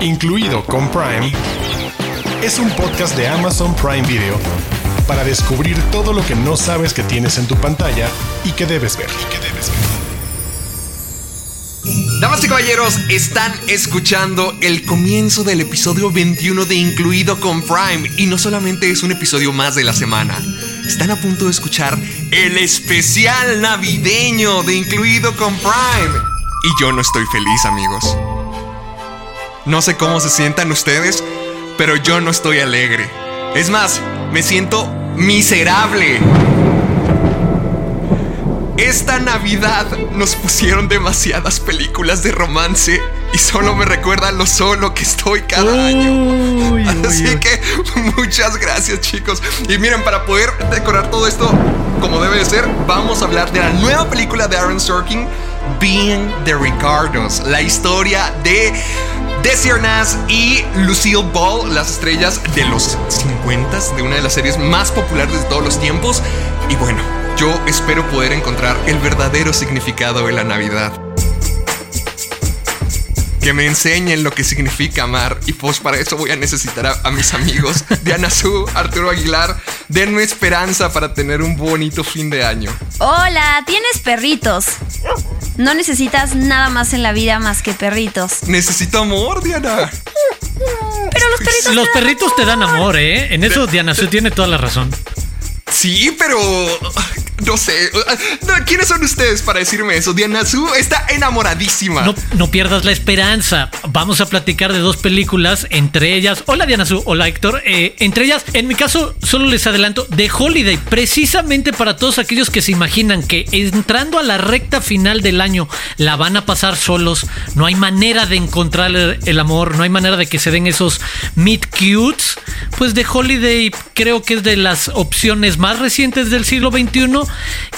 incluido con Prime, es un podcast de Amazon Prime Video para descubrir todo lo que no sabes que tienes en tu pantalla y que debes ver. Damas y caballeros, están escuchando el comienzo del episodio 21 de Incluido con Prime y no solamente es un episodio más de la semana. Están a punto de escuchar el especial navideño de Incluido con Prime. Y yo no estoy feliz, amigos. No sé cómo se sientan ustedes, pero yo no estoy alegre. Es más, me siento miserable. Esta Navidad nos pusieron demasiadas películas de romance y solo me recuerda lo solo que estoy cada año. Así que muchas gracias chicos. Y miren, para poder decorar todo esto como debe de ser, vamos a hablar de la nueva película de Aaron Sorkin, Being the Ricardos, la historia de Desi Arnaz y Lucille Ball, las estrellas de los 50 de una de las series más populares de todos los tiempos. Y bueno, yo espero poder encontrar el verdadero significado de la Navidad. Que me enseñen lo que significa amar. Y pues para eso voy a necesitar a, mis amigos Diana Su, Arturo Aguilar. Denme esperanza para tener un bonito fin de año. Hola, ¿tienes perritos? No necesitas nada más en la vida más que perritos. Necesito amor, Diana. Pero los perritos. Los perritos te dan amor, ¿eh? En eso Diana Su tiene toda la razón. Sí, pero no sé. ¿Quiénes son ustedes para decirme eso? Diana Su está enamoradísima. No, no, pierdas la esperanza. Vamos a platicar de dos películas, entre ellas. Hola Diana Su, hola Héctor. Eh, entre ellas, en mi caso, solo les adelanto The Holiday, precisamente para todos aquellos que se imaginan que entrando a la recta final del año la van a pasar solos. No hay manera de encontrar el amor, no hay manera de que se den esos meet cutes. Pues The Holiday creo que es de las opciones más recientes del siglo XXI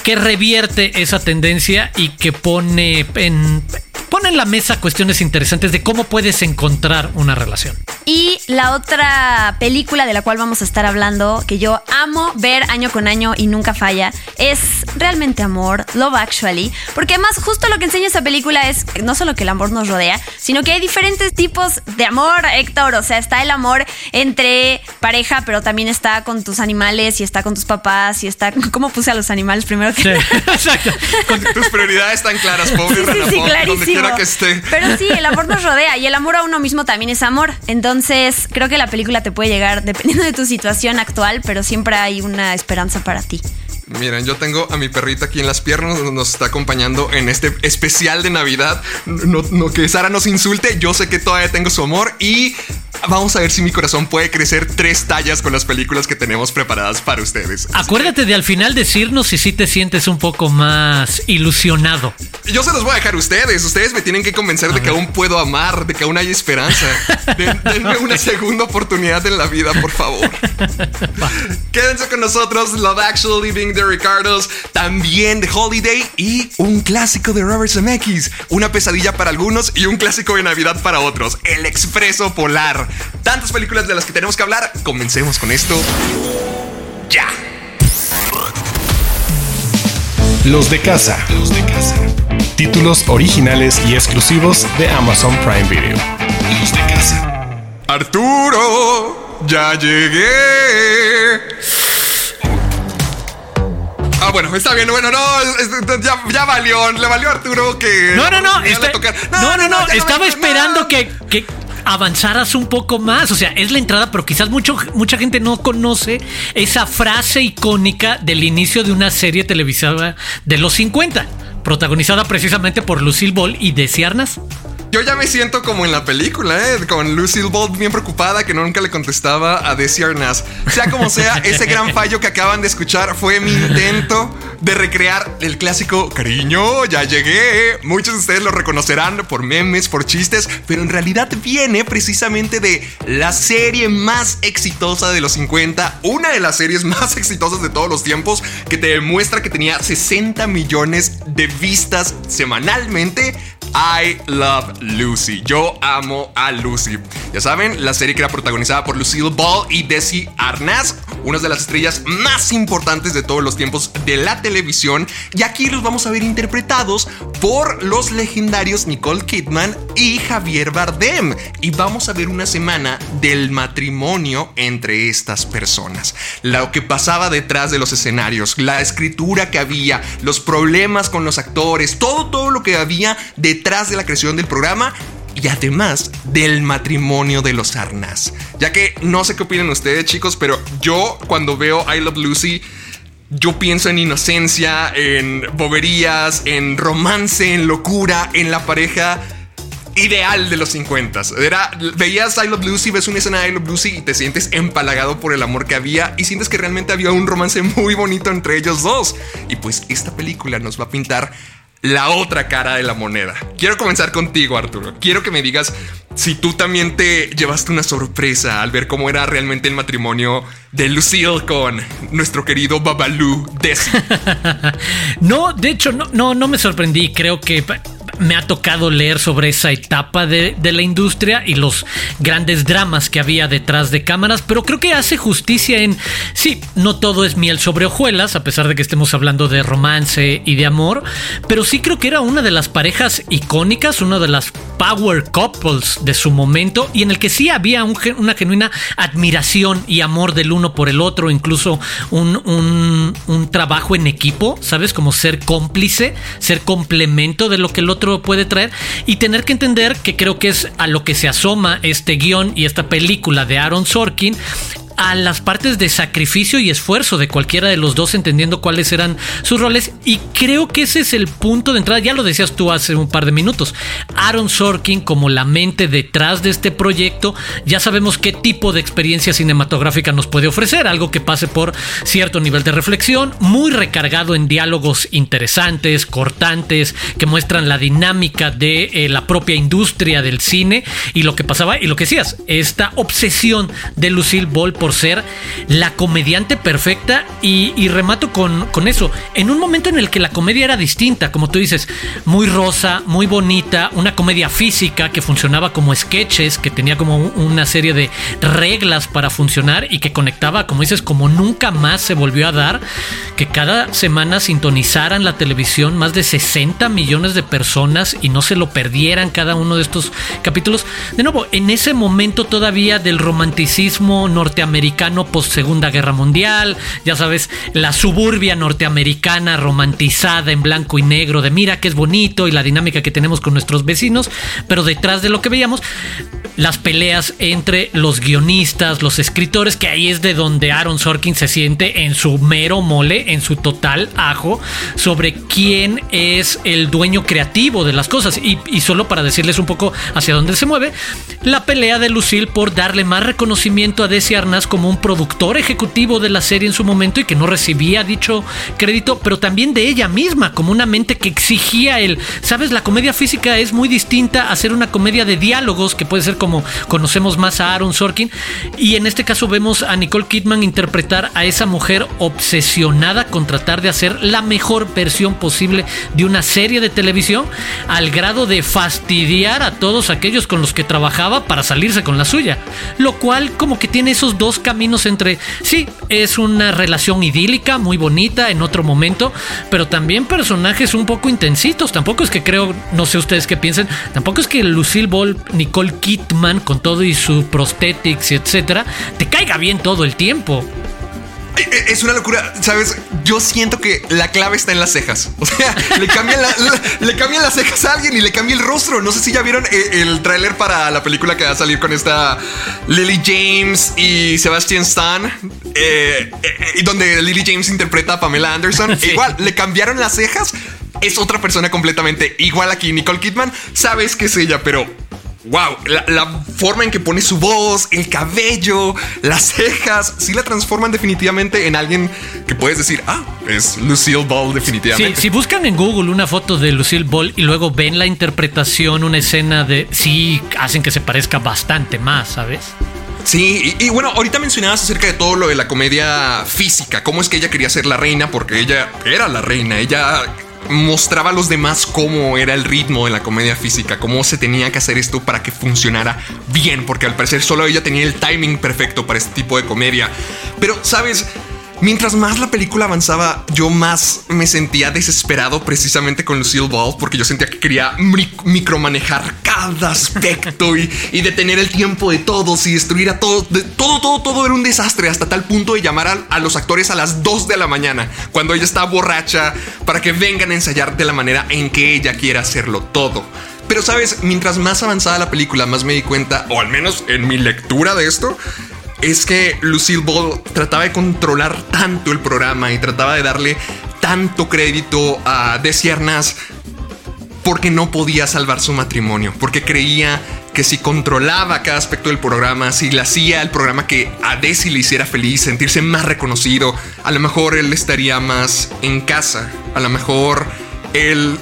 que revierte esa tendencia y que pone en pone en la mesa cuestiones interesantes de cómo puedes encontrar una relación. Y la otra película de la cual vamos a estar hablando, que yo amo ver año con año y nunca falla, es realmente amor, Love Actually, porque además justo lo que enseña esa película es no solo que el amor nos rodea, sino que hay diferentes tipos de amor, Héctor, o sea, está el amor entre pareja, pero también está con tus animales y está con tus papás y está... ¿Cómo puse a los animales primero que sí, Exacto. Con tus prioridades están claras, pobre sí, sí, que esté. Pero sí, el amor nos rodea y el amor a uno mismo también es amor. Entonces, creo que la película te puede llegar dependiendo de tu situación actual, pero siempre hay una esperanza para ti. Miren, yo tengo a mi perrita aquí en las piernas, nos está acompañando en este especial de Navidad. No, no, que Sara nos insulte, yo sé que todavía tengo su amor y vamos a ver si mi corazón puede crecer tres tallas con las películas que tenemos preparadas para ustedes. Acuérdate de al final decirnos si sí te sientes un poco más ilusionado. Yo se los voy a dejar a ustedes. Ustedes me tienen que convencer de que aún puedo amar, de que aún hay esperanza. denme una segunda oportunidad en la vida, por favor. Quédense con nosotros, Love Actually Living the Ricardos, también The Holiday y un clásico de Robert Zemeckis, una pesadilla para algunos y un clásico de Navidad para otros, El Expreso Polar. Tantas películas de las que tenemos que hablar, comencemos con esto. Ya. Los de casa. Los de casa. Títulos originales y exclusivos de Amazon Prime Video. Los de casa. Arturo, ya llegué. Ah, bueno, está bien. Bueno, no, ya, valió. Le valió a Arturo que. No, no, no. no, no, no, Estaba esperando que, que avanzaras un poco más. O sea, es la entrada, pero quizás mucho, mucha gente no conoce esa frase icónica del inicio de una serie televisada de los 50, protagonizada precisamente por Lucille Ball y Desi Arnaz. Yo ya me siento como en la película, ¿eh? Con Lucille Ball bien preocupada que nunca le contestaba a Desi Arnaz. Sea como sea, ese gran fallo que acaban de escuchar fue mi intento de recrear el clásico cariño, ya llegué. Muchos de ustedes lo reconocerán por memes, por chistes, pero en realidad viene precisamente de la serie más exitosa de los 50, una de las series más exitosas de todos los tiempos, que te demuestra que tenía 60 millones de vistas semanalmente I Love Lucy. Yo amo a Lucy. Ya saben, la serie que era protagonizada por Lucille Ball y Desi Arnaz, unas de las estrellas más importantes de todos los tiempos de la televisión. Y aquí los vamos a ver interpretados por los legendarios Nicole Kidman y Javier Bardem. Y vamos a ver una semana del matrimonio entre estas personas. Lo que pasaba detrás de los escenarios, la escritura que había, los problemas con los actores, todo, todo lo que había detrás de la creación del programa y además del matrimonio de los Arnas. Ya que no sé qué opinan ustedes, chicos, pero yo cuando veo I Love Lucy, yo pienso en inocencia, en boberías, en romance, en locura, en la pareja ideal de los 50. Era, veías I Love Lucy, ves una escena de I Love Lucy y te sientes empalagado por el amor que había y sientes que realmente había un romance muy bonito entre ellos dos. Y pues esta película nos va a pintar la otra cara de la moneda. Quiero comenzar contigo, Arturo. Quiero que me digas si tú también te llevaste una sorpresa al ver cómo era realmente el matrimonio de Lucille con nuestro querido Babalú Desi. no, de hecho, no, no, no me sorprendí. Creo que me ha tocado leer sobre esa etapa de, la industria y los grandes dramas que había detrás de cámaras, pero creo que hace justicia en, sí, no todo es miel sobre hojuelas, a pesar de que estemos hablando de romance y de amor, pero sí creo que era una de las parejas icónicas, una de las power couples de su momento y en el que sí había una genuina admiración y amor del uno por el otro, incluso un, un trabajo en equipo, ¿sabes? Como ser cómplice, ser complemento de lo que el otro puede traer y tener que entender que creo que es a lo que se asoma este guion y esta película de Aaron Sorkin a las partes de sacrificio y esfuerzo de cualquiera de los dos, entendiendo cuáles eran sus roles. Y creo que ese es el punto de entrada. Ya lo decías tú hace un par de minutos. Aaron Sorkin, como la mente detrás de este proyecto, ya sabemos qué tipo de experiencia cinematográfica nos puede ofrecer. Algo que pase por cierto nivel de reflexión, muy recargado en diálogos interesantes, cortantes, que muestran la dinámica de eh, la propia industria del cine y lo que pasaba y lo que decías, esta obsesión de Lucille Ball por ser la comediante perfecta y, remato con, eso. En un momento en el que la comedia era distinta, como tú dices, muy rosa, muy bonita, una comedia física que funcionaba como sketches, que tenía como una serie de reglas para funcionar y que conectaba, como dices, como nunca más se volvió a dar, que cada semana sintonizaran la televisión más de 60 millones de personas y no se lo perdieran cada uno de estos capítulos. De nuevo, en ese momento todavía del romanticismo norteamericano, post Segunda Guerra Mundial, ya sabes, la suburbia norteamericana romantizada en blanco y negro, de mira que es bonito y la dinámica que tenemos con nuestros vecinos, pero detrás de lo que veíamos, las peleas entre los guionistas, los escritores, que ahí es de donde Aaron Sorkin se siente en su mero mole, en su total ajo, sobre quién es el dueño creativo de las cosas. Y, y solo para decirles un poco hacia dónde se mueve, la pelea de Lucille por darle más reconocimiento a Desi Arnaz como un productor ejecutivo de la serie en su momento y que no recibía dicho crédito, pero también de ella misma, como una mente que exigía el, sabes, la comedia física es muy distinta a ser una comedia de diálogos, que puede ser como conocemos más a Aaron Sorkin, y en este caso vemos a Nicole Kidman interpretar a esa mujer obsesionada con tratar de hacer la mejor versión posible de una serie de televisión, al grado de fastidiar a todos aquellos con los que trabajaba para salirse con la suya, lo cual como que tiene esos dos caminos entre, sí, es una relación idílica, muy bonita en otro momento, pero también personajes un poco intensitos. Tampoco es que creo, no sé ustedes qué piensen, tampoco es que Lucille Ball, Nicole Kidman, con todo y su prosthetics etcétera, te caiga bien todo el tiempo. Eh, eh, es una locura, ¿sabes? Yo siento que la clave está en las cejas. O sea, le cambian, le cambian las cejas a alguien y le cambia el rostro. No sé si ya vieron eh, el, tráiler para la película que va a salir con esta Lily James y Sebastian Stan, y donde Lily James interpreta a Pamela Anderson. Igual, le cambiaron las cejas. Es otra persona completamente igual aquí. Nicole Kidman, sabes que es ella, pero Wow, la, forma en que pone su voz, el cabello, las cejas, sí la transforman definitivamente en alguien que puedes decir, ah, es Lucille Ball definitivamente. Sí, si buscan en Google una foto de Lucille Ball y luego ven la interpretación, una escena de, sí, hacen que se parezca bastante más, ¿sabes? Sí, y, bueno, ahorita mencionabas acerca de todo lo de la comedia física, cómo es que ella quería ser la reina, porque ella era la reina, ella mostraba a los demás cómo era el ritmo de la comedia física, cómo se tenía que hacer esto para que funcionara bien, porque al parecer solo ella tenía el timing perfecto para este tipo de comedia. Pero, ¿sabes? Mientras más la película avanzaba, yo más me sentía desesperado precisamente con Lucille Ball porque yo sentía que quería micromanejar aspecto y, detener el tiempo de todos y destruir a todos. todo, todo, todo era un desastre hasta tal punto de llamar a, a, los actores a las 2 de la mañana cuando ella está borracha para que vengan a ensayar de la manera en que ella quiera hacerlo todo. Pero sabes, mientras más avanzada la película, más me di cuenta, o al menos en mi lectura de esto, es que Lucille Ball trataba de controlar tanto el programa y trataba de darle tanto crédito a Desiernas porque no podía salvar su matrimonio, porque creía que si controlaba cada aspecto del programa, si le hacía el programa que a Desi le hiciera feliz, sentirse más reconocido, a lo mejor él estaría más en casa, a lo mejor él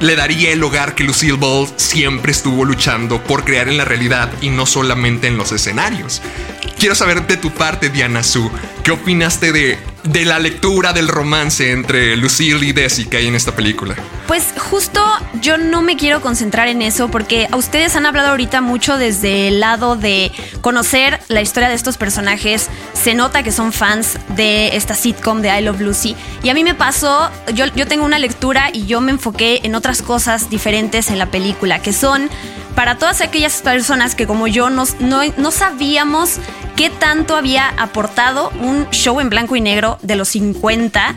le daría el hogar que Lucille Ball siempre estuvo luchando por crear en la realidad y no solamente en los escenarios. Quiero saber de tu parte, Diana Su, ¿qué opinaste de, de la lectura del romance entre Lucille y Desi que hay en esta película? Pues justo yo no me quiero concentrar en eso porque a ustedes han hablado ahorita mucho desde el lado de conocer la historia de estos personajes. Se nota que son fans de esta sitcom de I Love Lucy. Y a mí me pasó, yo, yo tengo una lectura y yo me enfoqué en otras cosas diferentes en la película, que son para todas aquellas personas que como yo no, no, sabíamos qué tanto había aportado un show en blanco y negro de los 50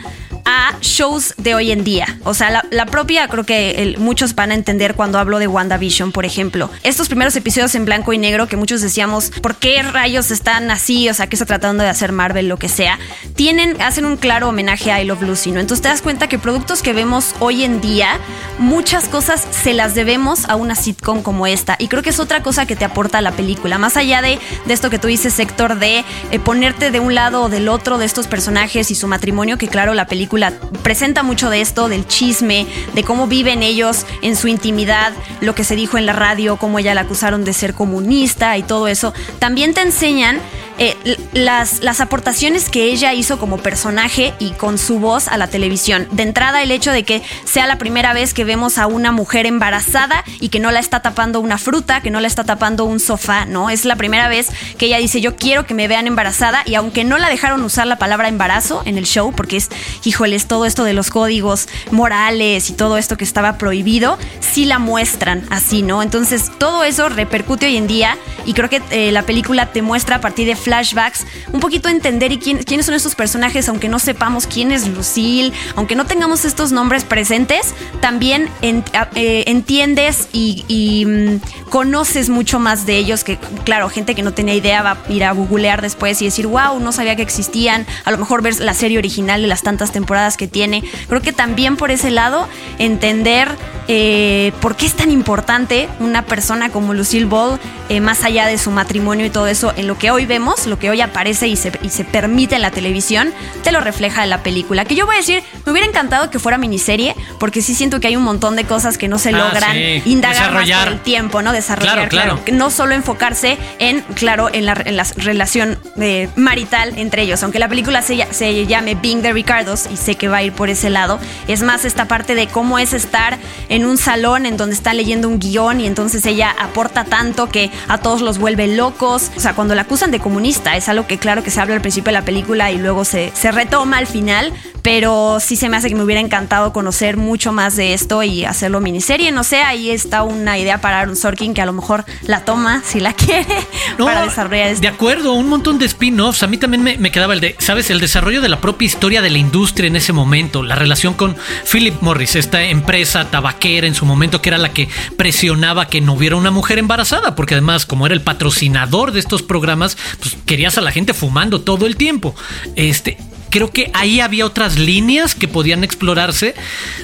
shows de hoy en día. O sea, la, propia, creo que muchos van a entender cuando hablo de WandaVision, por ejemplo. Estos primeros episodios en blanco y negro que muchos decíamos, ¿por qué rayos están así? O sea, ¿qué está tratando de hacer Marvel, lo que sea? Tienen, hacen un claro homenaje a I Love Lucy, ¿no? Entonces te das cuenta que productos que vemos hoy en día, muchas cosas se las debemos a una sitcom como esta. Y creo que es otra cosa que te aporta la película. Más allá de, de esto que tú dices, Héctor, de eh, ponerte de un lado o del otro de estos personajes y su matrimonio, que claro, la película presenta mucho de esto, del chisme, de cómo viven ellos en su intimidad, lo que se dijo en la radio, cómo ella la acusaron de ser comunista y todo eso. También te enseñan eh, las, las aportaciones que ella hizo como personaje y con su voz a la televisión. De entrada, el hecho de que sea la primera vez que vemos a una mujer embarazada y que no la está tapando una fruta, que no la está tapando un sofá, ¿no? Es la primera vez que ella dice, yo quiero que me vean embarazada y aunque no la dejaron usar la palabra embarazo en el show, porque es, híjoles, todo esto de los códigos morales y todo esto que estaba prohibido, sí la muestran así, ¿no? Entonces, todo eso repercute hoy en día y creo que eh, la película te muestra a partir de flashbacks, un poquito entender y quiénes son estos personajes, aunque no sepamos quién es Lucille, aunque no tengamos estos nombres presentes, también eh, entiendes y, mm, conoces mucho más de ellos que, claro, gente que no tenía idea va a ir a googlear después y decir, wow, no sabía que existían, a lo mejor ver la serie original de las tantas temporadas que tiene. Creo que también por ese lado, entender eh, por qué es tan importante una persona como Lucille Ball, eh, más allá de su matrimonio y todo eso, en lo que hoy vemos lo que hoy aparece y se, permite en la televisión, te lo refleja en la película. Que yo voy a decir, me hubiera encantado que fuera miniserie, porque sí siento que hay un montón de cosas que no se ah, logran indagar más por el tiempo, ¿no? Desarrollar, claro, No solo enfocarse en, claro, en la, relación eh, marital entre ellos. Aunque la película se, se llame Being the Ricardos, y sé que va a ir por ese lado, es más esta parte de cómo es estar en un salón en donde está leyendo un guion y entonces ella aporta tanto que a todos los vuelve locos. O sea, cuando la acusan de es algo que claro que se habla al principio de la película y luego se, se retoma al final, pero sí se me hace que me hubiera encantado conocer mucho más de esto y hacerlo miniserie. No sé, ahí está una idea para Aaron Sorkin que a lo mejor la toma si la quiere para desarrollar esto. De acuerdo, un montón de spin-offs. A mí también me, me, quedaba el de, ¿sabes? El desarrollo de la propia historia de la industria en ese momento, la relación con Philip Morris, esta empresa tabaquera en su momento que era la que presionaba que no hubiera una mujer embarazada, porque además, como era el patrocinador de estos programas, pues querías a la gente fumando todo el tiempo. Este, creo que ahí había otras líneas que podían explorarse.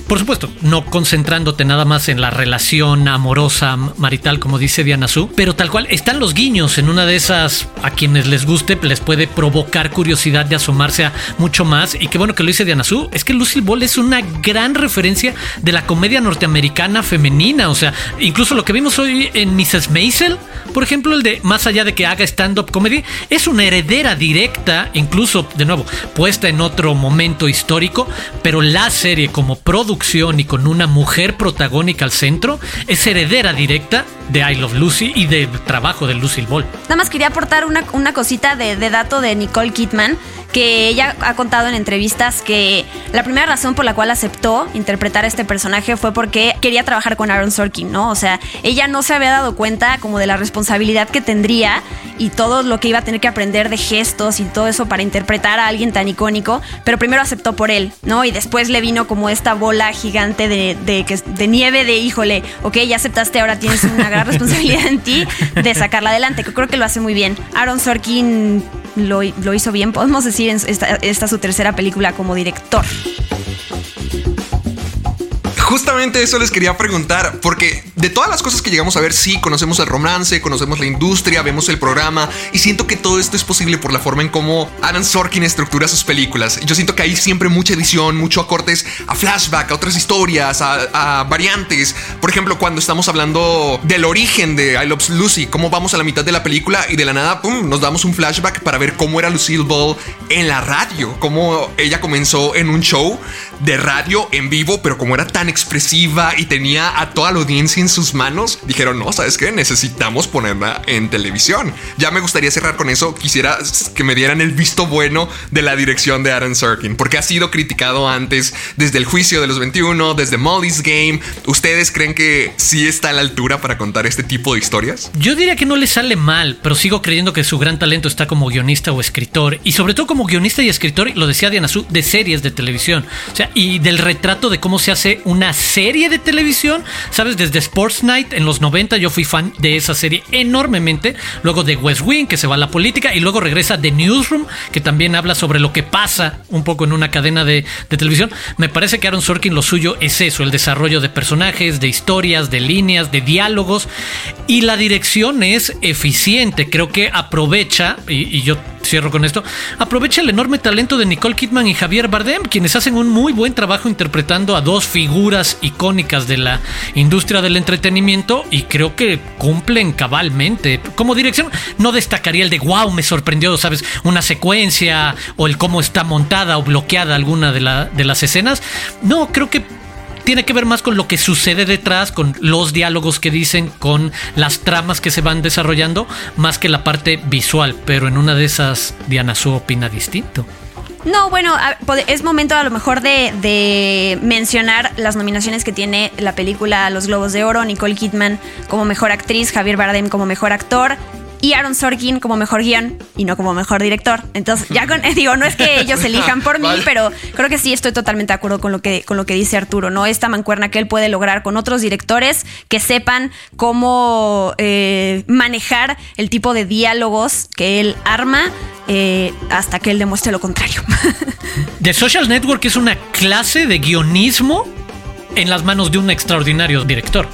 Por supuesto, no concentrándote nada más en la relación amorosa marital, como dice Diana Su, pero tal cual están los guiños en una de esas a quienes les guste, les puede provocar curiosidad de asomarse a mucho más. Y qué bueno que lo dice Diana Su, es que Lucille Ball es una gran referencia de la comedia norteamericana femenina. O sea, incluso lo que vimos hoy en Mrs. Maisel, por ejemplo, el de más allá de que haga stand-up comedy, es una heredera directa, incluso, de nuevo, puesta en otro momento histórico, pero la serie como producción y con una mujer protagónica al centro es heredera directa de I Love Lucy y de trabajo de Lucille Ball. Nada más quería aportar una, una cosita de, de dato de Nicole Kidman que ella ha contado en entrevistas que la primera razón por la cual aceptó interpretar a este personaje fue porque quería trabajar con Aaron Sorkin, ¿no? O sea, ella no se había dado cuenta como de la responsabilidad que tendría y todo lo que iba a tener que aprender de gestos y todo eso para interpretar a alguien tan icónico, pero primero aceptó por él, ¿no? Y después le vino como esta bola gigante de, de, de nieve de, híjole, ok, ya aceptaste, ahora tienes una gran responsabilidad en ti de sacarla adelante, que creo que lo hace muy bien. Aaron Sorkin lo, lo hizo bien, podemos decir, en esta, esta su tercera película como director justamente eso les quería preguntar, porque de todas las cosas que llegamos a ver, sí, conocemos el romance, conocemos la industria, vemos el programa, y siento que todo esto es posible por la forma en cómo Aaron Sorkin estructura sus películas. Yo siento que hay siempre mucha edición, mucho acortes a flashback, a otras historias, a, variantes. Por ejemplo, cuando estamos hablando del origen de I Love Lucy, cómo vamos a la mitad de la película y de la nada, pum, nos damos un flashback para ver cómo era Lucille Ball en la radio, cómo ella comenzó en un show de radio en vivo, pero como era tan expresiva y tenía a toda la audiencia en sus manos, dijeron, no, ¿sabes qué? Necesitamos ponerla en televisión. Ya me gustaría cerrar con eso. Quisiera que me dieran el visto bueno de la dirección de Aaron Sorkin, porque ha sido criticado antes desde el juicio de los 21, desde Molly's Game. ¿Ustedes creen que sí está a la altura para contar este tipo de historias? Yo diría que no le sale mal, pero sigo creyendo que su gran talento está como guionista o escritor, y sobre todo como guionista y escritor, lo decía Diana Su, de series de televisión. O sea, y del retrato de cómo se hace una serie de televisión. Sabes, desde Sports Night en los 90 yo fui fan de esa serie enormemente. Luego de West Wing, que se va a la política, y luego regresa The Newsroom, que también habla sobre lo que pasa un poco en una cadena de, de televisión. Me parece que Aaron Sorkin lo suyo es eso, el desarrollo de personajes, de historias, de líneas, de diálogos. Y la dirección es eficiente. Creo que aprovecha, y, y yo cierro con esto, aprovecha el enorme talento de Nicole Kidman y Javier Bardem, quienes hacen un muy buen trabajo interpretando a dos figuras icónicas de la industria del entretenimiento y creo que cumplen cabalmente. Como dirección, no destacaría el de wow, me sorprendió, ¿sabes? Una secuencia o el cómo está montada o bloqueada alguna de, de las escenas. No, creo que tiene que ver más con lo que sucede detrás, con los diálogos que dicen, con las tramas que se van desarrollando, más que la parte visual. Pero en una de esas, Diana Su opina distinto. No, bueno, es momento a lo mejor de, mencionar las nominaciones que tiene la película Los Globos de Oro, Nicole Kidman como mejor actriz, Javier Bardem como mejor actor, y Aaron Sorkin como mejor guion y no como mejor director. Entonces, ya con, digo, no es que ellos elijan por mí, pero creo que sí estoy totalmente de acuerdo con lo que, con lo que dice Arturo, ¿no? Esta mancuerna que él puede lograr con otros directores que sepan cómo eh, manejar el tipo de diálogos que él arma eh, hasta que él demuestre lo contrario. The Social Network es una clase de guionismo en las manos de un extraordinario director.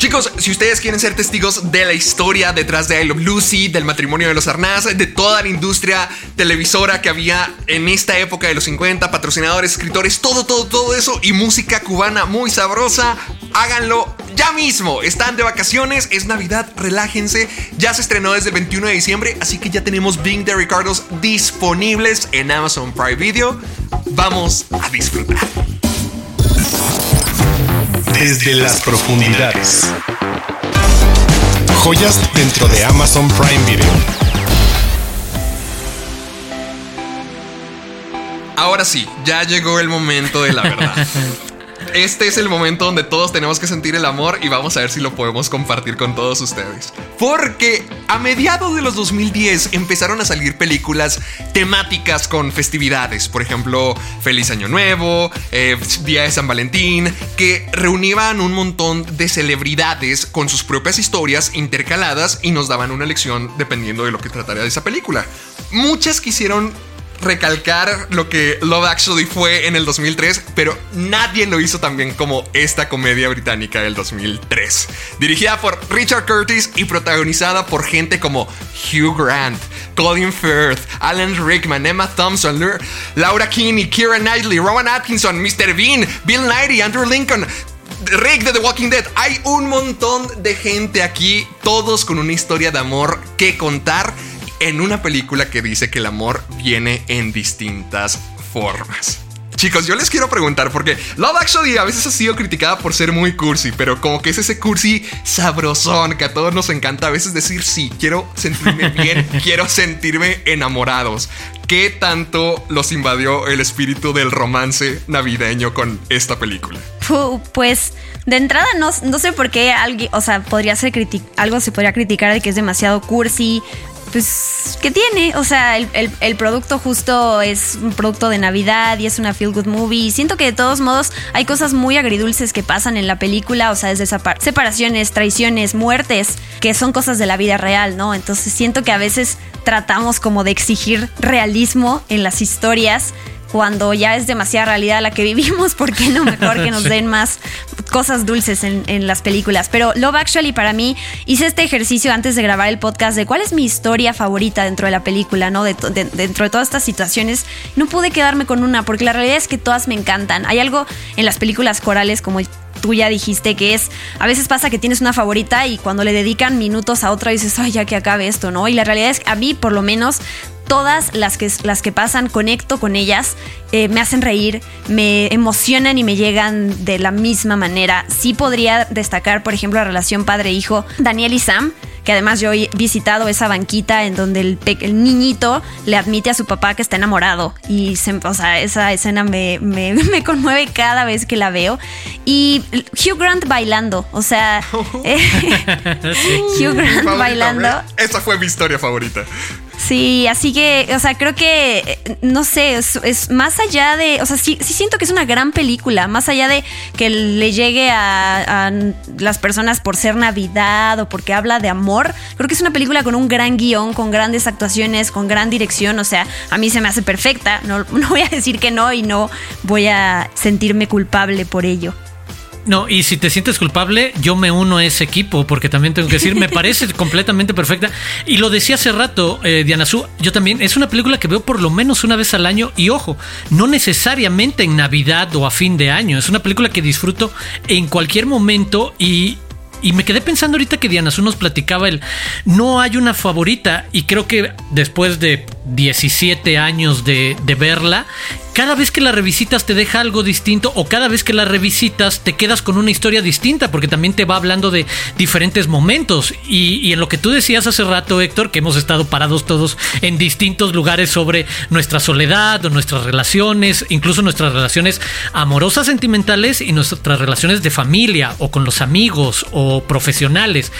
Chicos, si ustedes quieren ser testigos de la historia detrás de I Love Lucy, del matrimonio de los Arnaz, de toda la industria televisora que había en esta época de los 50, patrocinadores, escritores, todo, todo, todo eso y música cubana muy sabrosa, háganlo ya mismo. Están de vacaciones, es Navidad, relájense. Ya se estrenó desde el 21 de diciembre, así que ya tenemos Bing de Ricardos disponibles en Amazon Prime Video. Vamos a disfrutar desde las profundidades. Joyas dentro de Amazon Prime Video. Ahora sí, ya llegó el momento de la verdad. Este es el momento donde todos tenemos que sentir el amor y vamos a ver si lo podemos compartir con todos ustedes. Porque a mediados de los 2010 empezaron a salir películas temáticas con festividades, por ejemplo, Feliz Año Nuevo, eh, Día de San Valentín, que reunían un montón de celebridades con sus propias historias intercaladas y nos daban una lección dependiendo de lo que trataría de esa película. Muchas quisieron recalcar lo que Love Actually fue en el 2003, pero nadie lo hizo tan bien como esta comedia británica del 2003. Dirigida por Richard Curtis y protagonizada por gente como Hugh Grant, Colin Firth, Alan Rickman, Emma Thompson, Laura Kinney, Kira Knightley, Rowan Atkinson, Mr. Bean, Bill Nighy, Andrew Lincoln, Rick de The Walking Dead. Hay un montón de gente aquí, todos con una historia de amor que contar en una película que dice que el amor viene en distintas formas. Chicos, yo les quiero preguntar, porque Love Actually a veces ha sido criticada por ser muy cursi, pero como que es ese cursi sabrosón que a todos nos encanta a veces decir, sí, quiero sentirme bien, quiero sentirme enamorados. ¿Qué tanto los invadió el espíritu del romance navideño con esta película? pues de entrada no, no sé por qué alguien, o sea, podría ser algo se podría criticar de que es demasiado cursi pues, ¿qué tiene? O sea, el, producto justo es un producto de Navidad y es una feel good movie. Y siento que de todos modos hay cosas muy agridulces que pasan en la película, o sea, desde separaciones, traiciones, muertes, que son cosas de la vida real, ¿no? Entonces siento que a veces tratamos como de exigir realismo en las historias cuando ya es demasiada realidad la que vivimos, ¿por qué no mejor que nos den más cosas dulces en, las películas? Pero Love Actually para mí hice este ejercicio antes de grabar el podcast de cuál es mi historia favorita dentro de la película, ¿no? dentro de todas estas situaciones. No pude quedarme con una porque la realidad es que todas me encantan. Hay algo en las películas corales como tú ya dijiste que es, a veces pasa que tienes una favorita y cuando le dedican minutos a otra dices, ay, ya que acabe esto, ¿no? Y la realidad es que a mí, por lo menos, todas las que, las que pasan, conecto con ellas, eh, me hacen reír, me emocionan y me llegan de la misma manera. Sí podría destacar, por ejemplo, la relación padre-hijo, Daniel y Sam que además yo he visitado esa banquita en donde el, el, niñito le admite a su papá que está enamorado y o sea, esa escena me, me, me, conmueve cada vez que la veo y Hugh Grant bailando, o sea, Hugh Grant bailando. Esa fue mi historia favorita. Sí, así que, o sea, creo que, eh, no sé, es, más allá de, o sea, sí, sí, siento que es una gran película, más allá de que le llegue a, las personas por ser Navidad o porque habla de amor, creo que es una película con un gran guion, con grandes actuaciones, con gran dirección, o sea, a mí se me hace perfecta, no, no voy a decir que no y no voy a sentirme culpable por ello. No, y si te sientes culpable, yo me uno a ese equipo, porque también tengo que decir, me parece completamente perfecta. Y lo decía hace rato, eh, Diana Su, yo también, es una película que veo por lo menos una vez al año, y ojo, no necesariamente en Navidad o a fin de año, es una película que disfruto en cualquier momento y y me quedé pensando ahorita que Diana Su nos platicaba el no hay una favorita y creo que después de 17 años de, de verla cada vez que la revisitas te deja algo distinto o cada vez que la revisitas te quedas con una historia distinta porque también te va hablando de diferentes momentos. Y, en lo que tú decías hace rato, Héctor, que hemos estado parados todos en distintos lugares sobre nuestra soledad o nuestras relaciones, incluso nuestras relaciones amorosas, sentimentales y nuestras relaciones de familia o con los amigos o profesionales.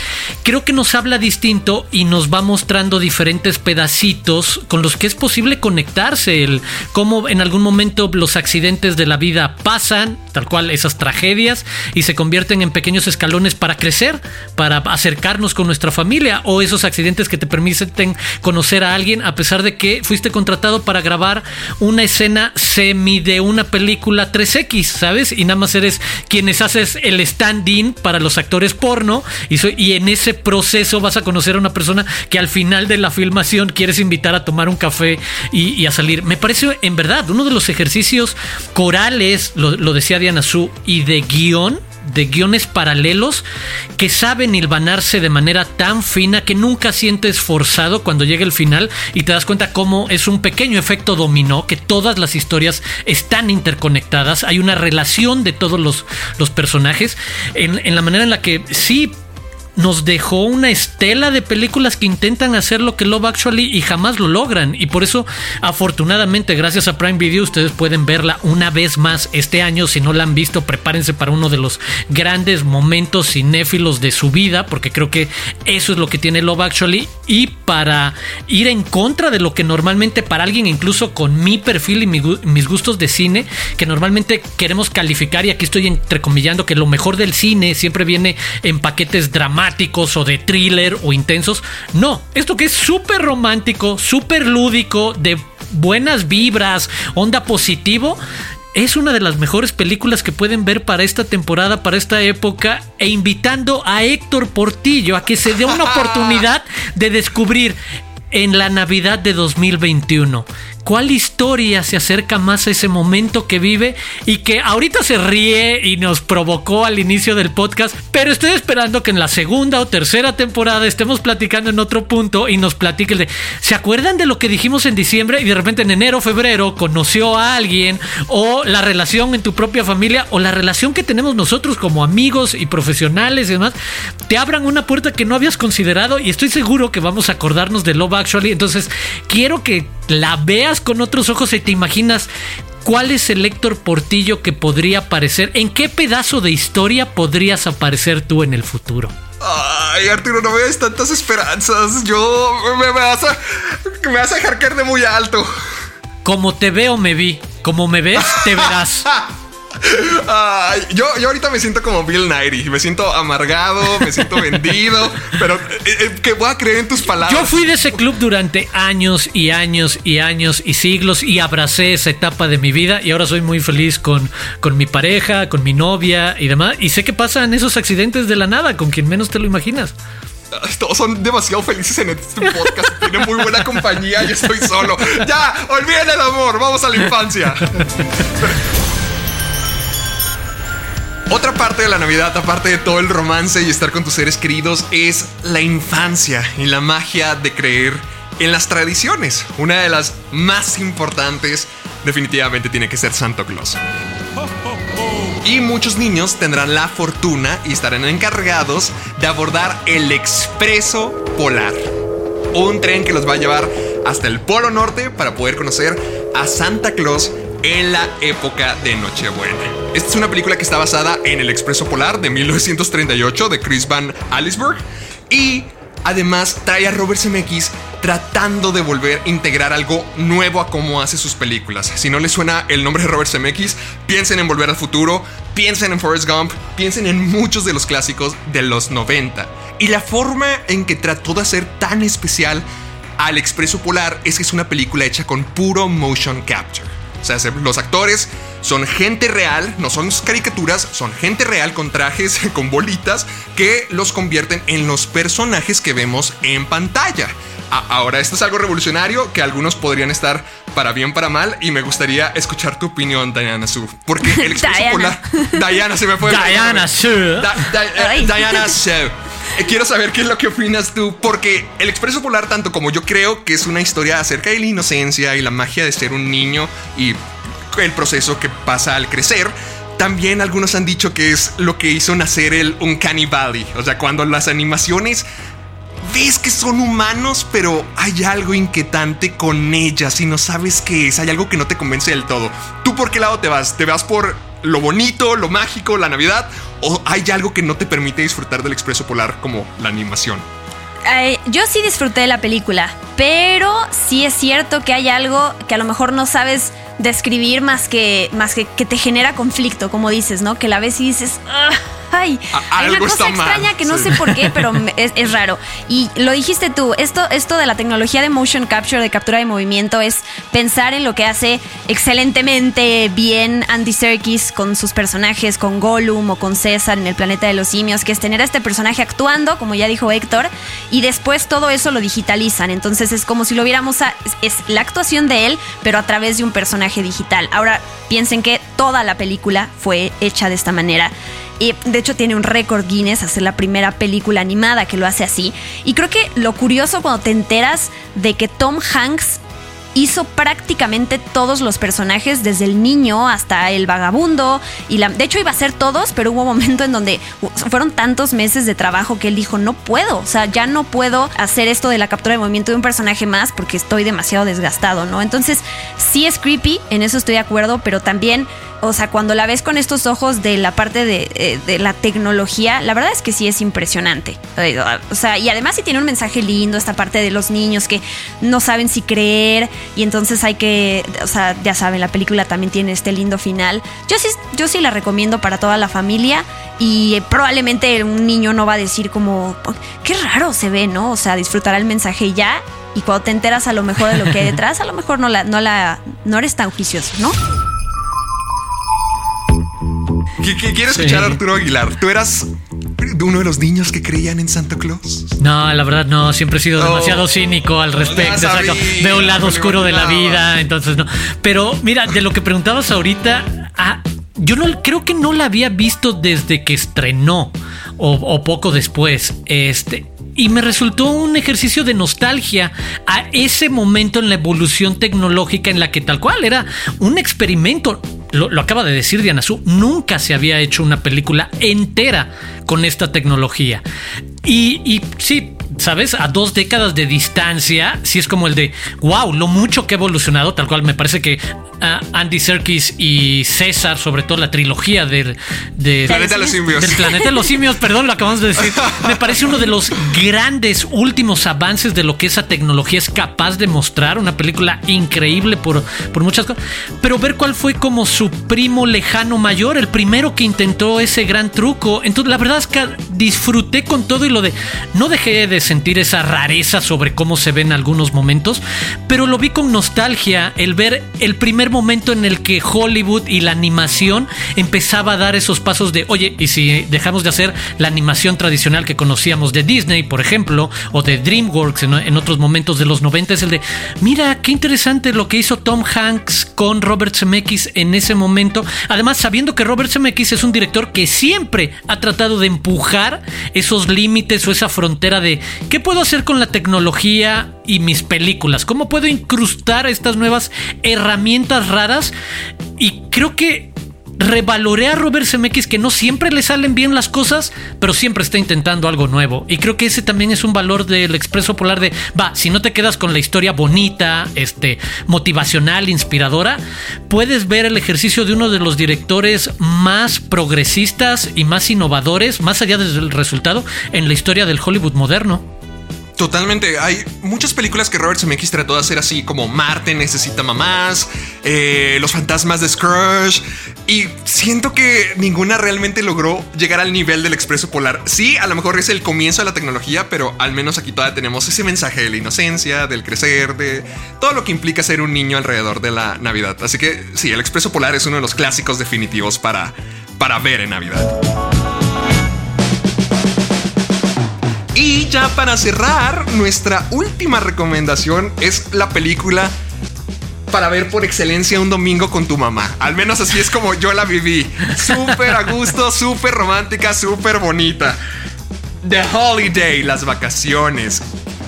Creo que nos habla distinto y nos va mostrando diferentes pedacitos con los que es posible conectarse, el cómo en algún momento los accidentes de la vida pasan, tal cual esas tragedias, y se convierten en pequeños escalones para crecer, para acercarnos con nuestra familia, o esos accidentes que te permiten conocer a alguien a pesar de que fuiste contratado para grabar una escena semi de una película 3X, ¿sabes? Y nada más eres quienes haces el stand-in para los actores porno, y, en ese proceso vas a conocer a una persona que al final de la filmación quieres invitar a tomar un café y, y a salir. Me parece en verdad uno de los ejercicios corales, lo, decía Diana Su, y de guion, de guiones paralelos que saben hilvanarse de manera tan fina que nunca sientes forzado cuando llega el final y te das cuenta cómo es un pequeño efecto dominó, que todas las historias están interconectadas, hay una relación de todos los, los personajes. En, en la manera en la que sí nos dejó una estela de películas que intentan hacer lo que Love Actually y jamás lo logran. Y por eso, afortunadamente, gracias a Prime Video, ustedes pueden verla una vez más este año. Si no la han visto, prepárense para uno de los grandes momentos cinéfilos de su vida, porque creo que eso es lo que tiene Love Actually. Y para ir en contra de lo que normalmente para alguien, incluso con mi perfil y mis gustos de cine, que normalmente queremos calificar, y aquí estoy entrecomillando que lo mejor del cine siempre viene en paquetes dramáticos o de thriller o intensos. No, esto que es súper romántico, súper lúdico, de buenas vibras, onda positivo. Es una de las mejores películas que pueden ver para esta temporada, para esta época, e invitando a Héctor Portillo a que se dé una oportunidad de descubrir en la Navidad de 2021 cuál historia se acerca más a ese momento que vive y que ahorita se ríe y nos provocó al inicio del podcast, pero estoy esperando que en la segunda o tercera temporada estemos platicando en otro punto y nos platiquen de, ¿se acuerdan de lo que dijimos en diciembre y de repente en enero, febrero conoció a alguien o la relación en tu propia familia o la relación que tenemos nosotros como amigos y profesionales y demás, te abran una puerta que no habías considerado y estoy seguro que vamos a acordarnos de Love Actually, entonces quiero que la veas con otros ojos y te imaginas ¿Cuál es el Héctor Portillo que podría aparecer? ¿En qué pedazo de historia podrías aparecer tú en el futuro? Ay, Arturo, no me des tantas esperanzas. Yo me, vas a, me vas a dejar caer de muy alto. Como te veo, me vi. Como me ves, te verás. yo, yo ahorita me siento como Bill Nighy. Me siento amargado, me siento vendido, pero eh, eh, que voy a creer en tus palabras. Yo fui de ese club durante años y años y años y siglos y abracé esa etapa de mi vida y ahora soy muy feliz con, con mi pareja, con mi novia y demás. Y sé que pasan esos accidentes de la nada con quien menos te lo imaginas. Todos son demasiado felices en este podcast. Tienen muy buena compañía. y estoy solo. Ya, olviden el amor. Vamos a la infancia. Otra parte de la Navidad, aparte de todo el romance y estar con tus seres queridos, es la infancia y la magia de creer en las tradiciones. Una de las más importantes definitivamente tiene que ser Santo Claus. Y muchos niños tendrán la fortuna y estarán encargados de abordar el Expreso Polar. Un tren que los va a llevar hasta el Polo Norte para poder conocer a Santa Claus en la época de Nochebuena. Esta es una película que está basada en El Expreso Polar de 1938 de Chris Van Allsburg y además trae a Robert Zemeckis tratando de volver a integrar algo nuevo a cómo hace sus películas. Si no les suena el nombre de Robert Zemeckis, piensen en Volver al Futuro, piensen en Forrest Gump, piensen en muchos de los clásicos de los 90. Y la forma en que trató de hacer tan especial al Expreso Polar es que es una película hecha con puro motion capture. O sea, los actores son gente real, no son caricaturas, son gente real con trajes, con bolitas, que los convierten en los personajes que vemos en pantalla. Ahora, esto es algo revolucionario que algunos podrían estar para bien, para mal, y me gustaría escuchar tu opinión, Diana Su. Porque el expreso polar. Diana, se me fue. Diana Su. Eh, Diana Su. Quiero saber qué es lo que opinas tú, porque El Expreso Polar, tanto como yo creo que es una historia acerca de la inocencia y la magia de ser un niño y el proceso que pasa al crecer, también algunos han dicho que es lo que hizo nacer el Uncanny Valley. O sea, cuando las animaciones ves que son humanos, pero hay algo inquietante con ellas y no sabes qué es. Hay algo que no te convence del todo. ¿Tú por qué lado te vas? ¿Te vas por lo bonito, lo mágico, la Navidad? ¿O hay algo que no te permite disfrutar del Expreso Polar como la animación? yo sí disfruté de la película, pero sí es cierto que hay algo que a lo mejor no sabes describir más que, más que que te genera conflicto, como dices, ¿no? Que la ves y dices, ay, hay una cosa extraña que no sé por qué, pero es, raro. Y lo dijiste tú, esto, esto de la tecnología de motion capture, de captura de movimiento, es pensar en lo que hace excelentemente bien Andy Serkis con sus personajes, con Gollum o con César en el planeta de los simios, que es tener a este personaje actuando, como ya dijo Héctor, y después todo eso lo digitalizan. Entonces es como si lo viéramos a, es la actuación de él, pero a través de un personaje digital. Ahora piensen que toda la película fue hecha de esta manera. Y de hecho tiene un récord Guinness, hacer la primera película animada que lo hace así. Y creo que lo curioso cuando te enteras de que Tom Hanks hizo prácticamente todos los personajes, desde el niño hasta el vagabundo. Y la, de hecho iba a ser todos, pero hubo un momento en donde fueron tantos meses de trabajo que él dijo, no puedo, o sea, ya no puedo hacer esto de la captura de movimiento de un personaje más porque estoy demasiado desgastado, ¿no? Entonces, sí es creepy, en eso estoy de acuerdo, pero también o sea, cuando la ves con estos ojos de la parte eh, de, la tecnología, la verdad es que sí es impresionante. O sea, y además sí tiene un mensaje lindo esta parte de los niños que no saben si creer y entonces hay que, o sea, ya saben, la película también tiene este lindo final. Yo sí, yo sí la recomiendo para toda la familia y probablemente un niño no va a decir como, qué raro se ve, ¿no? O sea, disfrutará el mensaje y ya. Y cuando te enteras a lo mejor de lo que hay detrás, a lo mejor no la, no la, no eres tan juicioso, ¿no? quiero escuchar a Arturo Aguilar. Tú eras. Uno de los niños que creían en Santa Claus? No, la verdad no, siempre he sido demasiado cínico al respecto. Veo un lado oscuro de la vida, entonces no. Pero mira, de lo que preguntabas ahorita, ah, yo no creo que no la había visto desde que estrenó o, o poco después. Este, y me resultó un ejercicio de nostalgia a ese momento en la evolución tecnológica en la que tal cual era un experimento. Lo, acaba de decir Diana Su, nunca se había hecho una película entera con esta tecnología. Y, y sí, ¿sabes? A dos décadas de distancia, sí es como el de, wow, lo mucho que ha evolucionado, tal cual me parece que uh, Andy Serkis y César, sobre todo la trilogía del, planeta de los simios. Del planeta de los simios, perdón, lo acabamos de decir, me parece uno de los grandes últimos avances de lo que esa tecnología es capaz de mostrar, una película increíble por, por muchas cosas, pero ver cuál fue como su primo lejano mayor, el primero que intentó ese gran truco, entonces la verdad es que disfruté con todo y lo de, no dejé de sentir esa rareza sobre cómo se ven algunos momentos, pero lo vi con nostalgia el ver el primer momento en el que Hollywood y la animación empezaba a dar esos pasos de, oye, y si dejamos de hacer la animación tradicional que conocíamos de Disney, por ejemplo, o de DreamWorks en, otros momentos de los 90, es el de, mira, qué interesante lo que hizo Tom Hanks con Robert Zemeckis en ese momento. Además, sabiendo que Robert Zemeckis es un director que siempre ha tratado de empujar esos límites o esa frontera de ¿Qué puedo hacer con la tecnología y mis películas? ¿Cómo puedo incrustar estas nuevas herramientas raras? Y creo que revaloré a Robert Zemeckis que no siempre le salen bien las cosas, pero siempre está intentando algo nuevo. Y creo que ese también es un valor del Expreso Polar de, va, si no te quedas con la historia bonita, este, motivacional, inspiradora, puedes ver el ejercicio de uno de los directores más progresistas y más innovadores, más allá del resultado, en la historia del Hollywood moderno. Totalmente. Hay muchas películas que Robert Zemeckis trató de hacer así como Marte necesita mamás, eh, Los fantasmas de Scrooge y siento que ninguna realmente logró llegar al nivel del Expreso Polar. Sí, a lo mejor es el comienzo de la tecnología, pero al menos aquí todavía tenemos ese mensaje de la inocencia, del crecer, de todo lo que implica ser un niño alrededor de la Navidad. Así que sí, el Expreso Polar es uno de los clásicos definitivos para, para ver en Navidad. Y ya para cerrar, nuestra última recomendación es la película para ver por excelencia un domingo con tu mamá. Al menos así es como yo la viví. Súper a gusto, súper romántica, súper bonita. The Holiday, las vacaciones.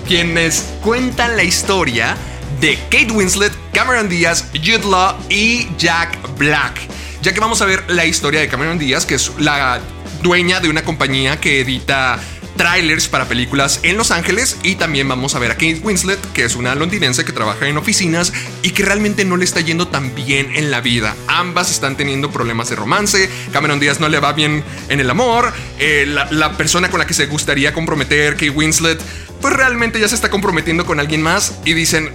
Quienes cuentan la historia de Kate Winslet, Cameron Diaz, Jude Law y Jack Black. Ya que vamos a ver la historia de Cameron Diaz, que es la dueña de una compañía que edita trailers para películas en Los Ángeles y también vamos a ver a Kate Winslet, que es una londinense que trabaja en oficinas y que realmente no le está yendo tan bien en la vida. Ambas están teniendo problemas de romance, Cameron Díaz no le va bien en el amor, eh, la, la, persona con la que se gustaría comprometer, Kate Winslet, pues realmente ya se está comprometiendo con alguien más y dicen,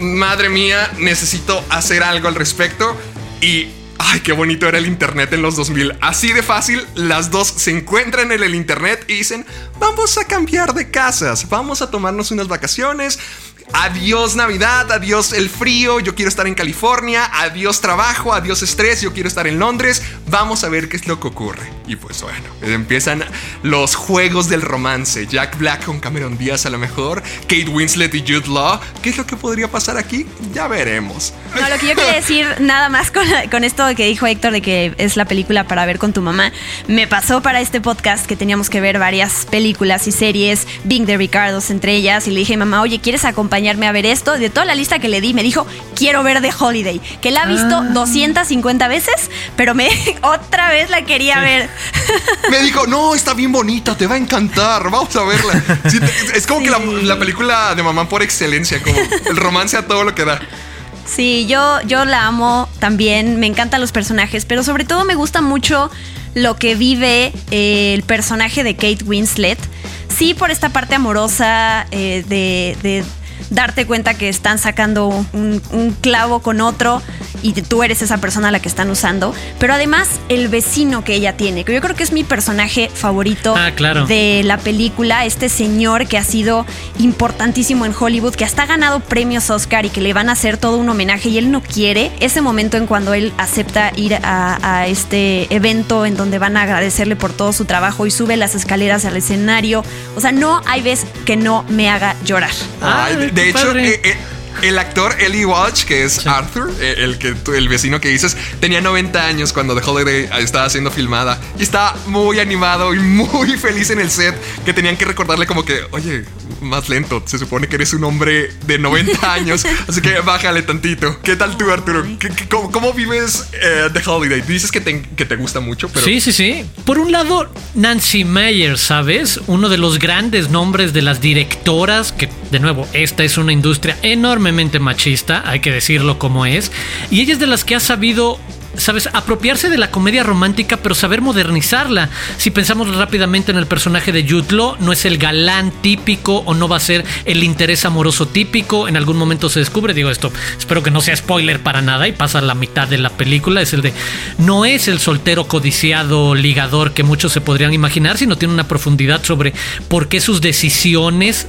madre mía, necesito hacer algo al respecto y Ay, qué bonito era el Internet en los 2000. Así de fácil, las dos se encuentran en el Internet y dicen, vamos a cambiar de casas, vamos a tomarnos unas vacaciones, Adiós Navidad, adiós el frío, yo quiero estar en California, adiós trabajo, adiós estrés, yo quiero estar en Londres, vamos a ver qué es lo que ocurre. Y pues bueno, empiezan los juegos del romance, Jack Black con Cameron Díaz a lo mejor, Kate Winslet y Jude Law, ¿qué es lo que podría pasar aquí? Ya veremos. No, lo que yo quería decir nada más con, esto que dijo Héctor de que es la película para ver con tu mamá, me pasó para este podcast que teníamos que ver varias películas y series, Bing de Ricardos entre ellas, y le dije, mamá, oye, ¿quieres acompañar? A ver esto. De toda la lista que le di, me dijo, quiero ver The Holiday, que la ha visto 250 ah. veces, pero me otra vez la quería ver. Me dijo, no, está bien bonita, te va a encantar, vamos a verla. es como que la, película de mamá por excelencia, como el romance a todo lo que da. Sí, yo, yo la amo también, me encantan los personajes, pero sobre todo me gusta mucho lo que vive eh, el personaje de Kate Winslet. Sí, por esta parte amorosa eh, de darte cuenta que están sacando un, un clavo con otro y tú eres esa persona a la que están usando. Pero además, el vecino que ella tiene, que yo creo que es mi personaje favorito Ah, claro. de la película, este señor que ha sido importantísimo en Hollywood, que hasta ha ganado premios Oscar y que le van a hacer todo un homenaje y él no quiere. Ese momento en cuando él acepta ir a, a este evento en donde van a agradecerle por todo su trabajo y sube las escaleras al escenario. O sea, no hay vez que no me haga llorar. Ay, de, Ay, de hecho, eh, eh, el actor Eli Walsh, que es Arthur, eh, el, que, el vecino que dices, tenía 90 años cuando The Holiday estaba siendo filmada y estaba muy animado y muy feliz en el set que tenían que recordarle como que, oye, más lento, se supone que eres un hombre de 90 años, así que bájale tantito. ¿Qué tal tú, Arturo? ¿Qué- qué- cómo, cómo vives eh, The Holiday? Dices que te, que te gusta mucho, pero... Sí, sí, sí. Por un lado, Nancy Meyer, ¿sabes? Uno de los grandes nombres de las directoras, que de nuevo, esta es una industria machista, hay que decirlo como es, y ella es de las que ha sabido... ¿Sabes? Apropiarse de la comedia romántica, pero saber modernizarla. Si pensamos rápidamente en el personaje de Law, no es el galán típico o no va a ser el interés amoroso típico. En algún momento se descubre, digo esto, espero que no sea spoiler para nada y pasa la mitad de la película. Es el de, no es el soltero codiciado ligador que muchos se podrían imaginar, sino tiene una profundidad sobre por qué sus decisiones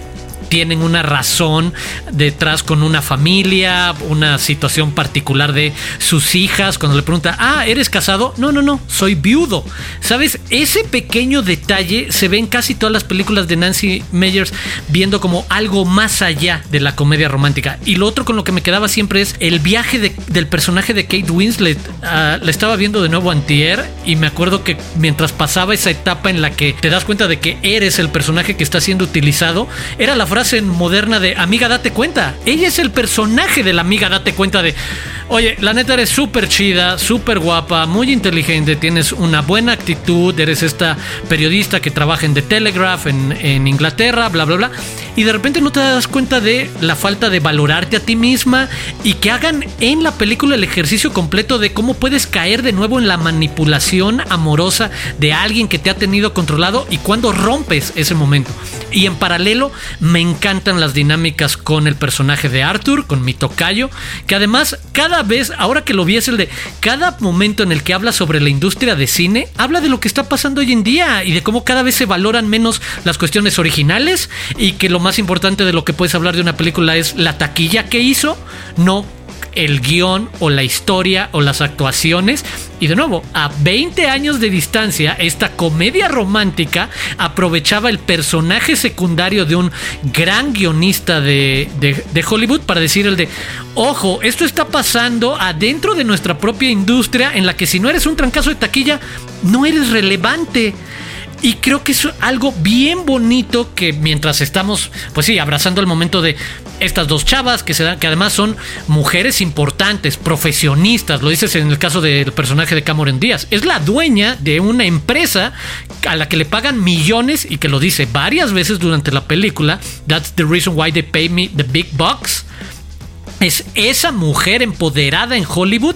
tienen una razón detrás con una familia, una situación particular de sus hijas. Cuando le pregunta, ah, ¿eres casado? No, no, no, soy viudo. ¿Sabes? Ese pequeño detalle se ve en casi todas las películas de Nancy Meyers, viendo como algo más allá de la comedia romántica. Y lo otro con lo que me quedaba siempre es el viaje de- del personaje de Kate Winslet. Ah, la estaba viendo de nuevo antier y me acuerdo que mientras pasaba esa etapa en la que te das cuenta de que eres el personaje que está siendo utilizado, era la frase moderna de amiga date cuenta. Ella es el personaje de la amiga date cuenta de, oye, la neta eres súper chida, súper guapa, muy inteligente, tienes una buena actitud, eres esta periodista que trabaja en The Telegraph en, Inglaterra, bla, bla, bla. Y de repente no te das cuenta de la falta de valorarte a ti misma y que hagan en la película el ejercicio completo de cómo puedes caer de nuevo en la manipulación amorosa de alguien que te ha tenido controlado y cuando rompes ese momento. Y en paralelo me encantan las dinámicas con el personaje de Arthur, con mi tocayo, que además cada vez, ahora que lo vi es el de cada momento en el que habla sobre la industria de cine, habla de lo que está pasando hoy en día y de cómo cada vez se valoran menos las cuestiones originales y que lo más importante de lo que puedes hablar de una película es la taquilla que hizo, no el guion o la historia o las actuaciones. Y de nuevo, a 20 años de distancia, esta comedia romántica aprovechaba el personaje secundario de un gran guionista de, de- de Hollywood para decir el de, ojo, esto está pasando adentro de nuestra propia industria en la que si no eres un trancazo de taquilla, no eres relevante. Y creo que es algo bien bonito que mientras estamos, pues sí, abrazando el momento de estas dos chavas que se dan, que además son mujeres importantes, profesionistas, lo dices en el caso del personaje de Cameron Díaz, es la dueña de una empresa a la que le pagan millones y que lo dice varias veces durante la película, that's the reason why they pay me the big bucks es esa mujer empoderada en Hollywood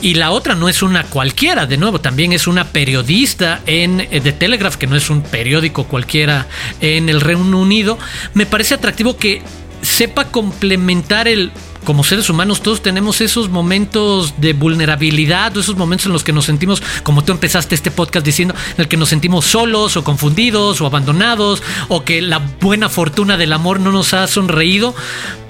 y la otra no es una cualquiera, de nuevo, también es una periodista en eh, The Telegraph, que no es un periódico cualquiera en el Reino Unido. Me parece atractivo que sepa complementar el como seres humanos todos tenemos esos momentos de vulnerabilidad, esos momentos en los que nos sentimos, como tú empezaste este podcast diciendo, en el que nos sentimos solos o confundidos o abandonados, o que la buena fortuna del amor no nos ha sonreído,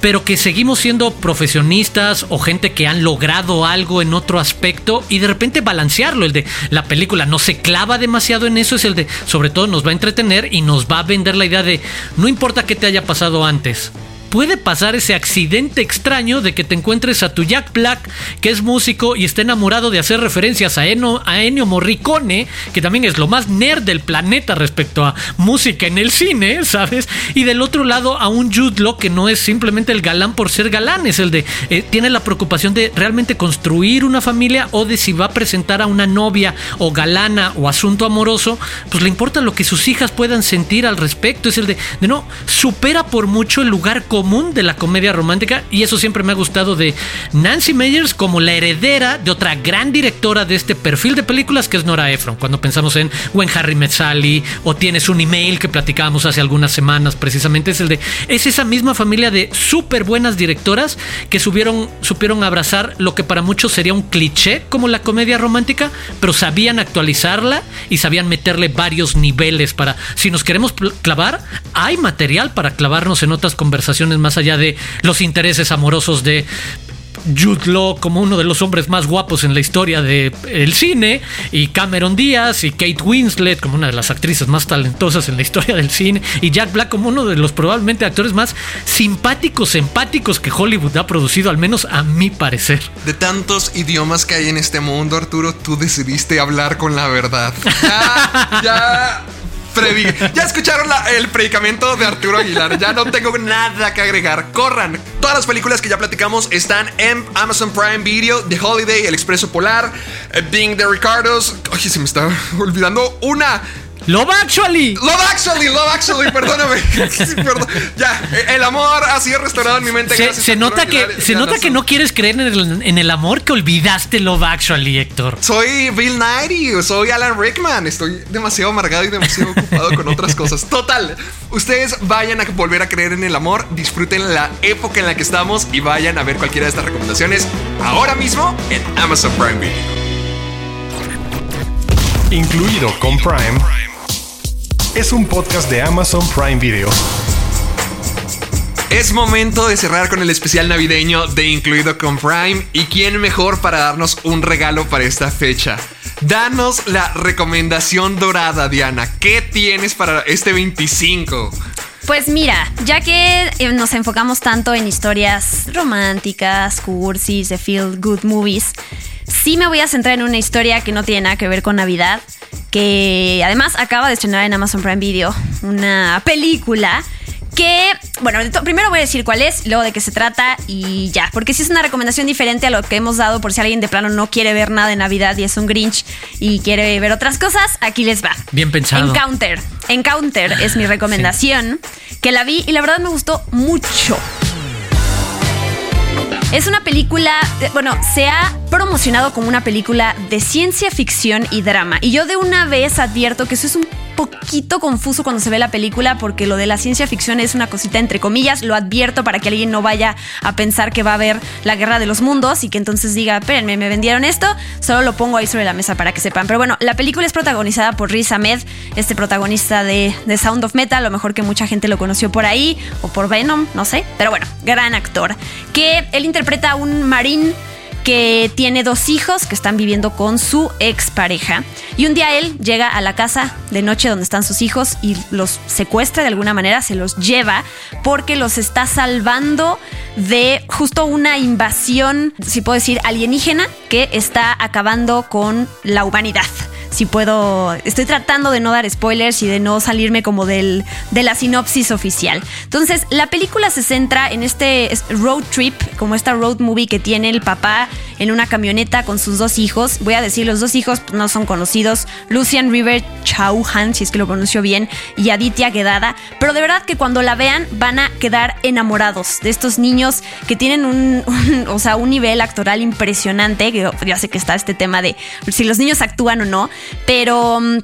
pero que seguimos siendo profesionistas o gente que han logrado algo en otro aspecto y de repente balancearlo, el de la película no se clava demasiado en eso, es el de sobre todo nos va a entretener y nos va a vender la idea de no importa qué te haya pasado antes, puede pasar ese accidente extraño de que te encuentres a tu Jack Black, que es músico y está enamorado de hacer referencias a, Eno- a Ennio Morricone, que también es lo más nerd del planeta respecto a música en el cine, ¿sabes? Y del otro lado a un Jude Law que no es simplemente el galán por ser galán, es el de, eh, tiene la preocupación de realmente construir una familia o de si va a presentar a una novia o galana o asunto amoroso, pues le importa lo que sus hijas puedan sentir al respecto, es el de, de no, supera por mucho el lugar común común de la comedia romántica y eso siempre me ha gustado de Nancy Meyers como la heredera de otra gran directora de este perfil de películas que es Nora Ephron. Cuando pensamos en When Harry Met Sally o tienes un email que platicábamos hace algunas semanas, precisamente es el de es esa misma familia de súper buenas directoras que subieron, supieron abrazar lo que para muchos sería un cliché como la comedia romántica, pero sabían actualizarla y sabían meterle varios niveles para si nos queremos clavar, hay material para clavarnos en otras conversaciones más allá de los intereses amorosos de Jude Law como uno de los hombres más guapos en la historia del cine, y Cameron Díaz y Kate Winslet como una de las actrices más talentosas en la historia del cine, y Jack Black como uno de los probablemente actores más simpáticos, empáticos que Hollywood ha producido, al menos a mi parecer. De tantos idiomas que hay en este mundo, Arturo, tú decidiste hablar con la verdad. Ya, ya. Ya escucharon el predicamento de Arturo Aguilar. Ya no tengo nada que agregar. Corran. Todas las películas que ya platicamos están en Amazon Prime Video, The Holiday, El Expreso Polar, eh, Being the Ricardos. Oye, se me está olvidando una. Love Actually. Love Actually, Love Actually, perdóname. Ya, el amor ha sido restaurado en mi mente. Se, nota que, se nota que no quieres creer en el, amor que olvidaste Love Actually, Héctor. Soy Bill Nighy, soy Alan Rickman. Estoy demasiado amargado y demasiado ocupado con otras cosas. Total, ustedes vayan a volver a creer en el amor, disfruten la época en la que estamos y vayan a ver cualquiera de estas recomendaciones ahora mismo en Amazon Prime Video. Incluido con Prime es un podcast de Amazon Prime Video. Es momento de cerrar con el especial navideño de Incluido con Prime. ¿Y quién mejor para darnos un regalo para esta fecha? Danos la recomendación dorada, Diana. ¿Qué tienes para este 25? Pues mira, ya que eh, nos enfocamos tanto en historias románticas, cursis, de feel good movies, sí me voy a centrar en una historia que no tiene nada que ver con Navidad que además acaba de estrenar en Amazon Prime Video una película que, bueno, primero voy a decir cuál es, luego de qué se trata y ya, porque si es una recomendación diferente a lo que hemos dado por si alguien de plano no quiere ver nada de Navidad y es un Grinch y quiere ver otras cosas, aquí les va. Bien pensado. Encounter. Encounter es mi recomendación, que la vi y la verdad me gustó mucho. Es una película, bueno, se ha promocionado como una película de ciencia ficción y drama. Y yo de una vez advierto que eso es un poquito confuso cuando se ve la película porque lo de la ciencia ficción es una cosita entre comillas. Lo advierto para que alguien no vaya a pensar que va a haber la guerra de los mundos y que entonces diga, espérenme, me vendieron esto. Solo lo pongo ahí sobre la mesa para que sepan. Pero bueno, la película es protagonizada por Riz Ahmed, este protagonista de, de Sound of Metal. A lo mejor que mucha gente lo conoció por ahí o por Venom, no sé. Pero bueno, gran actor. Que él interpreta a un marín que tiene dos hijos que están viviendo con su expareja. Y un día él llega a la casa de noche donde están sus hijos y los secuestra de alguna manera, se los lleva porque los está salvando de justo una invasión, si puedo decir, alienígena que está acabando con la humanidad si puedo. Estoy tratando de no dar spoilers y de no salirme como del, de la sinopsis oficial. Entonces, la película se centra en este road trip, como esta road movie que tiene el papá en una camioneta con sus dos hijos. Voy a decir, los dos hijos no son conocidos: Lucian River Chauhan, si es que lo pronuncio bien, y Aditya Gedada. Pero de verdad que cuando la vean van a quedar enamorados de estos niños que tienen un, o sea, un nivel actoral impresionante. Que ya sé que está este tema de si los niños actúan o no, pero mm,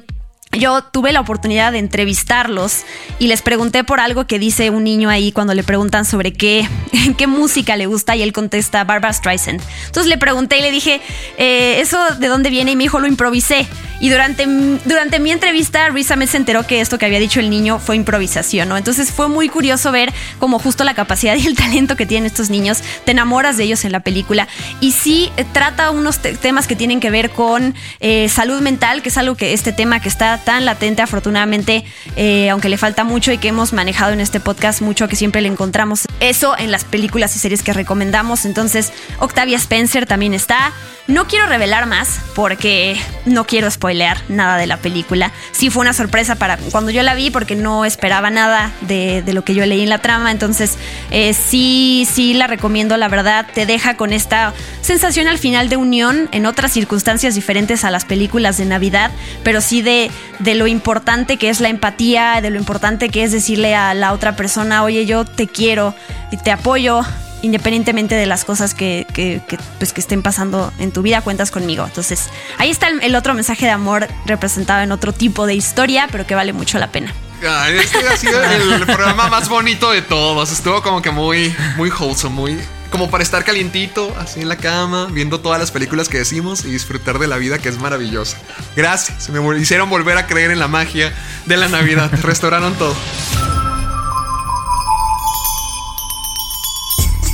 yo tuve la oportunidad de entrevistarlos y les pregunté por algo que dice un niño ahí cuando le preguntan sobre qué, qué música le gusta y él contesta Barbara Streisand. Entonces le pregunté y le dije, eh, ¿eso de dónde viene? Y me dijo, lo improvisé. Y durante, durante mi entrevista, Risa me se enteró que esto que había dicho el niño fue improvisación, ¿no? Entonces fue muy curioso ver como justo la capacidad y el talento que tienen estos niños. Te enamoras de ellos en la película. Y sí eh, trata unos temas que tienen que ver con eh, salud mental, que es algo que este tema que está tan latente, afortunadamente, eh, aunque le falta mucho y que hemos manejado en este podcast mucho, que siempre le encontramos eso en las películas y series que recomendamos. Entonces, Octavia Spencer también está. No quiero revelar más porque no quiero spoiler spoilear nada de la película. Sí fue una sorpresa para cuando yo la vi porque no esperaba nada de, lo que yo leí en la trama. Entonces, eh, sí, sí la recomiendo, la verdad. Te deja con esta sensación al final de unión en otras circunstancias diferentes a las películas de Navidad, pero sí de, de lo importante que es la empatía, de lo importante que es decirle a la otra persona, oye, yo te quiero y te apoyo independientemente de las cosas que, pues, que estén pasando en tu vida, cuentas conmigo. Entonces, ahí está el, otro mensaje de amor representado en otro tipo de historia, pero que vale mucho la pena. este ha sido el programa más bonito de todos. Estuvo como que muy, muy wholesome, muy como para estar calientito, así en la cama, viendo todas las películas que decimos y disfrutar de la vida que es maravillosa. Gracias, me hicieron volver a creer en la magia de la Navidad. Restauraron todo.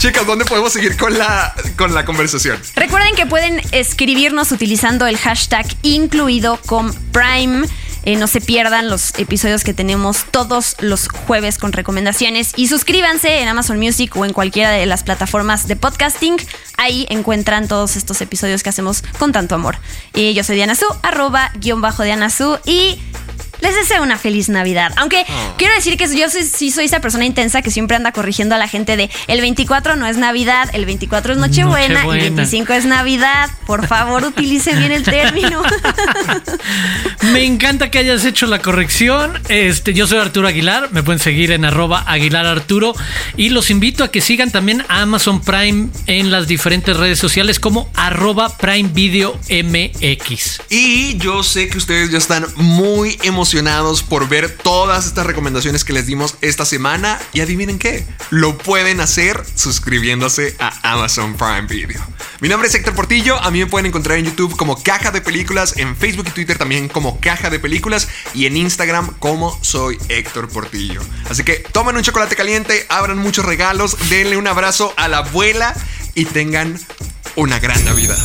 Chicas, ¿dónde podemos seguir con la, con la conversación? Recuerden que pueden escribirnos utilizando el hashtag incluido con Prime. Eh, no se pierdan los episodios que tenemos todos los jueves con recomendaciones. Y suscríbanse en Amazon Music o en cualquiera de las plataformas de podcasting. Ahí encuentran todos estos episodios que hacemos con tanto amor. Y yo soy Diana Su, arroba guion bajo Diana Su. Y les deseo una feliz Navidad. Aunque ah. quiero decir que yo sí soy esa persona intensa que siempre anda corrigiendo a la gente de el 24 no es Navidad, el 24 es Nochebuena, y el 25 es Navidad. Por favor, utilice bien el término. Me encanta que hayas hecho la corrección. Este, yo soy Arturo Aguilar, me pueden seguir en arroba Aguilar Arturo y los invito a que sigan también a Amazon Prime en las diferentes redes sociales como arroba Prime Video MX. Y yo sé que ustedes ya están muy por ver todas estas recomendaciones que les dimos esta semana. Y adivinen qué, lo pueden hacer suscribiéndose a Amazon Prime Video. Mi nombre es Héctor Portillo, a mí me pueden encontrar en YouTube como Caja de Películas, en Facebook y Twitter también como Caja de Películas y en Instagram como soy Héctor Portillo. Así que tomen un chocolate caliente, abran muchos regalos, denle un abrazo a la abuela y tengan una gran Navidad.